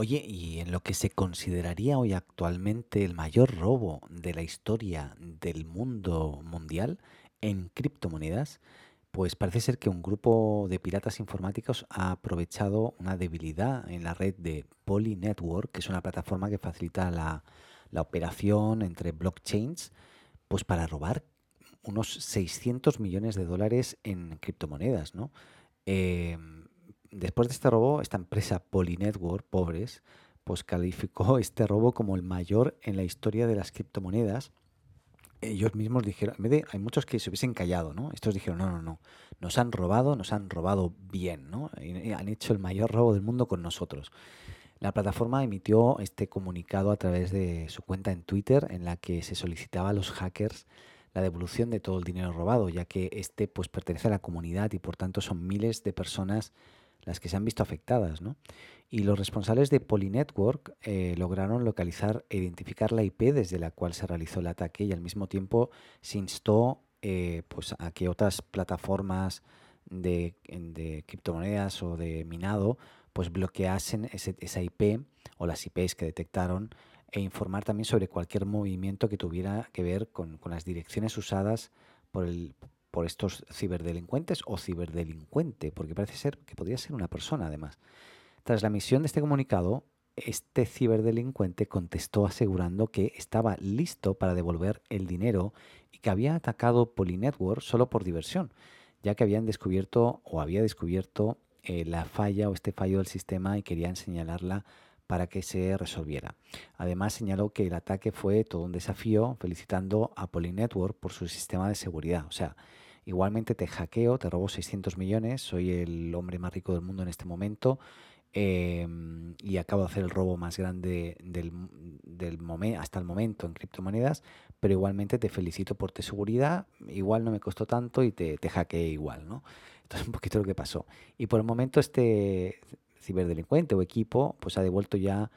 Oye, y en lo que se consideraría hoy actualmente el mayor robo de la historia del mundo mundial en criptomonedas, pues parece ser que un grupo de piratas informáticos ha aprovechado una debilidad en la red de Poly Network, que es una plataforma que facilita la, la operación entre blockchains, pues para robar unos 600 millones de dólares en criptomonedas, ¿no? Em, después de este robo, esta empresa Polynetwork, pobres, pues calificó este robo como el mayor en la historia de las criptomonedas. Ellos mismos dijeron, en vez de, hay muchos que se hubiesen callado, ¿no? Estos dijeron, no, no, no, nos han robado, nos han robado bien, ¿no? Y han hecho el mayor robo del mundo con nosotros. La plataforma emitió este comunicado a través de su cuenta en Twitter en la que se solicitaba a los hackers la devolución de todo el dinero robado, ya que este pues pertenece a la comunidad y por tanto son miles de personas las que se han visto afectadas. ¿no? Y los responsables de Polynetwork eh, lograron localizar e identificar la IP desde la cual se realizó el ataque y al mismo tiempo se instó eh, pues a que otras plataformas de, de, criptomonedas o de minado pues bloqueasen ese, esa IP o las IPs que detectaron e informar también sobre cualquier movimiento que tuviera que ver con, con las direcciones usadas por, el, por estos ciberdelincuentes o ciberdelincuente, porque parece ser que podría ser una persona además. Tras la emisión de este comunicado, este ciberdelincuente contestó asegurando que estaba listo para devolver el dinero y que había atacado Polynetwork solo por diversión, ya que habían descubierto o había descubierto eh, la falla o este fallo del sistema y querían señalarla para que se resolviera. Además, señaló que el ataque fue todo un desafío, felicitando a Polynetwork por su sistema de seguridad. O sea, igualmente te hackeo, te robo 600 millones, soy el hombre más rico del mundo en este momento em, y acabo de hacer el robo más grande del, del hasta el momento en criptomonedas, pero igualmente te felicito por tu seguridad, igual no me costó tanto y te, te hackeé igual, ¿no? Entonces un poquito lo que pasó. Y por el momento este ciberdelincuente o equipo, pues ha devuelto ya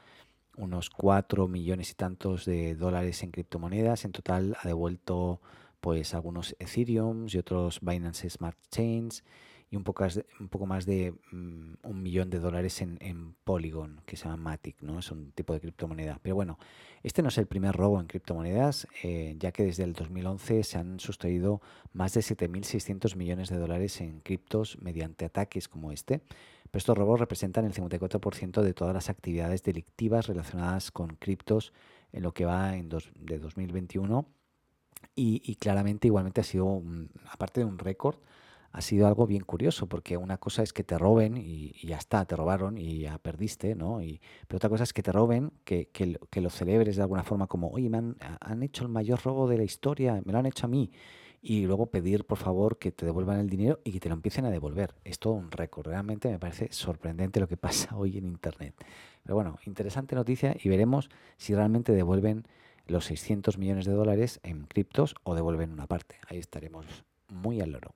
unos 4 millones y tantos de dólares en criptomonedas. En total ha devuelto pues algunos Ethereum y otros Binance Smart Chains y un poco, un más de mm, un millón de dólares en, Polygon, que se llama Matic, ¿no? Es un tipo de criptomoneda. Pero bueno, este no es el primer robo en criptomonedas, eh, ya que desde el 2011 se han sustraído más de 7.600 millones de dólares en criptos mediante ataques como este. Pero estos robos representan el 54% de todas las actividades delictivas relacionadas con criptos en lo que va en de 2021 y, claramente igualmente ha sido, aparte de un récord, ha sido algo bien curioso, porque una cosa es que te roben y, ya está, te robaron y ya perdiste, ¿no? Y, pero otra cosa es que te roben, que, que, que lo celebres de alguna forma como, oye, me han, hecho el mayor robo de la historia, me lo han hecho a mí. Y luego pedir, por favor, que te devuelvan el dinero y que te lo empiecen a devolver. Es todo un récord. Realmente me parece sorprendente lo que pasa hoy en Internet. Pero bueno, interesante noticia y veremos si realmente devuelven los 600 millones de dólares en criptos o devuelven una parte. Ahí estaremos muy al loro.